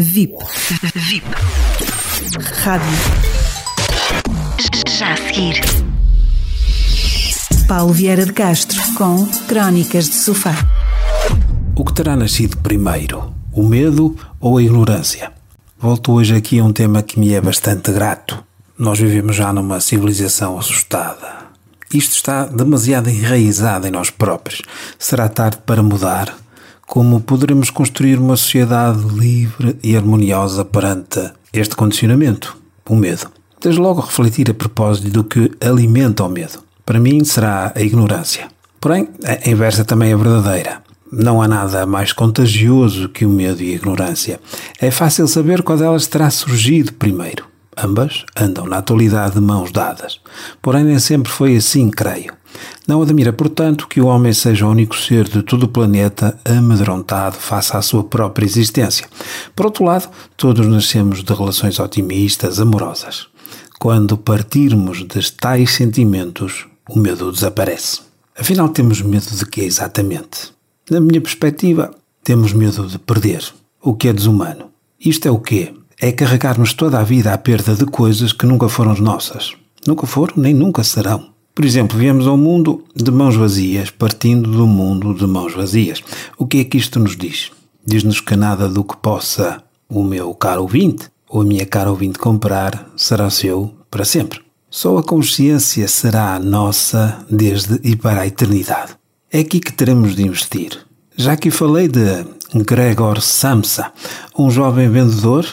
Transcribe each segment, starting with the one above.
VIP. VIP. Rádio. Já a seguir. Paulo Vieira de Castro com Crónicas de Sofá. O que terá nascido primeiro, o medo ou a ignorância? Volto hoje aqui a um tema que me é bastante grato. Nós vivemos já numa civilização assustada. Isto está demasiado enraizado em nós próprios. Será tarde para mudar? Como poderemos construir uma sociedade livre e harmoniosa perante este condicionamento, o medo? Desde logo refletir a propósito do que alimenta o medo. Para mim será a ignorância. Porém, a inversa também é verdadeira. Não há nada mais contagioso que o medo e a ignorância. É fácil saber qual delas terá surgido primeiro. Ambas andam na atualidade de mãos dadas. Porém, nem sempre foi assim, creio. Não admira, portanto, que o homem seja o único ser de todo o planeta amedrontado face à sua própria existência. Por outro lado, todos nascemos de relações otimistas, amorosas. Quando partirmos de tais sentimentos, o medo desaparece. Afinal, temos medo de quê exatamente? Na minha perspectiva, temos medo de perder, o que é desumano. Isto é o quê? É carregarmos toda a vida à perda de coisas que nunca foram nossas. Nunca foram nem nunca serão. Por exemplo, viemos ao mundo de mãos vazias, partindo do mundo de mãos vazias. O que é que isto nos diz? Diz-nos que nada do que possa o meu caro ouvinte ou a minha cara ouvinte comprar será seu para sempre. Só a consciência será nossa desde e para a eternidade. É aqui que teremos de investir. Já que falei de Gregor Samsa, um jovem vendedor,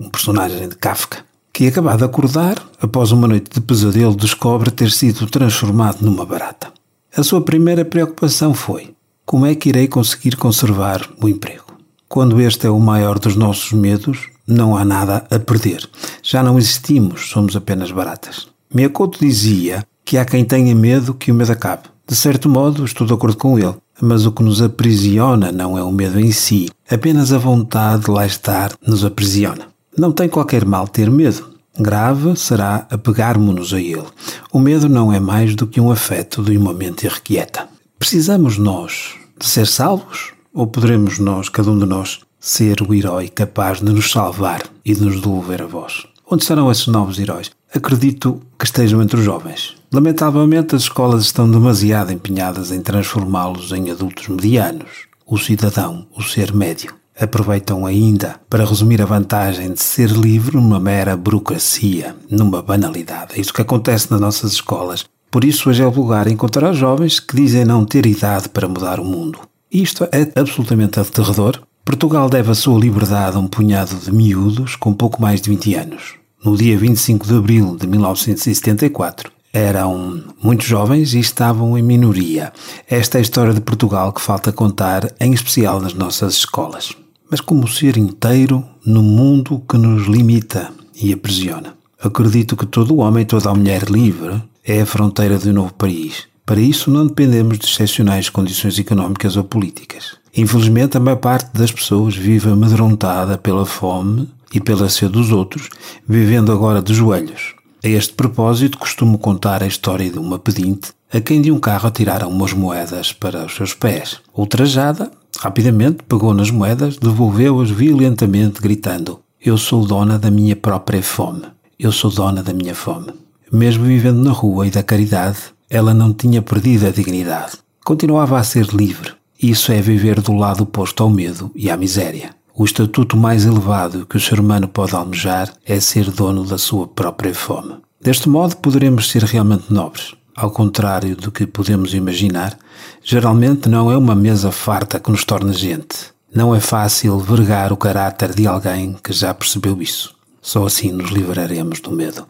um personagem de Kafka, que acabado de acordar, após uma noite de pesadelo, descobre ter sido transformado numa barata. A sua primeira preocupação foi: como é que irei conseguir conservar o emprego? Quando este é o maior dos nossos medos, não há nada a perder. Já não existimos, somos apenas baratas. Miyakoto dizia que há quem tenha medo que o medo acabe. De certo modo, estou de acordo com ele, mas o que nos aprisiona não é o medo em si, apenas a vontade de lá estar nos aprisiona. Não tem qualquer mal ter medo. Grave será apegarmos-nos a ele. O medo não é mais do que um afeto de um momento irrequieta. Precisamos nós de ser salvos? Ou poderemos nós, cada um de nós, ser o herói capaz de nos salvar e de nos devolver a voz? Onde estarão esses novos heróis? Acredito que estejam entre os jovens. Lamentavelmente, as escolas estão demasiado empenhadas em transformá-los em adultos medianos. O cidadão, o ser médio. Aproveitam ainda para resumir a vantagem de ser livre numa mera burocracia, numa banalidade. É isso que acontece nas nossas escolas. Por isso, hoje é o lugar encontrar jovens que dizem não ter idade para mudar o mundo. Isto é absolutamente aterrador. Portugal deve a sua liberdade a um punhado de miúdos com pouco mais de 20 anos no dia 25 de abril de 1974, eram muito jovens e estavam em minoria. Esta é a história de Portugal que falta contar, em especial nas nossas escolas. Mas como ser inteiro no mundo que nos limita e aprisiona. Acredito que todo homem, toda a mulher livre é a fronteira de um novo país. Para isso, não dependemos de excepcionais condições económicas ou políticas. Infelizmente, a maior parte das pessoas vive amedrontada pela fome e pela sede dos outros, vivendo agora de joelhos. A este propósito, costumo contar a história de uma pedinte a quem de um carro atiraram umas moedas para os seus pés. Ultrajada, rapidamente pegou nas moedas, devolveu-as violentamente, gritando: Eu sou dona da minha própria fome. Eu sou dona da minha fome. Mesmo vivendo na rua e da caridade, ela não tinha perdido a dignidade. Continuava a ser livre. Isso é viver do lado oposto ao medo e à miséria. O estatuto mais elevado que o ser humano pode almejar é ser dono da sua própria fome. Deste modo, poderemos ser realmente nobres. Ao contrário do que podemos imaginar, geralmente não é uma mesa farta que nos torna gente. Não é fácil vergar o caráter de alguém que já percebeu isso. Só assim nos livraremos do medo.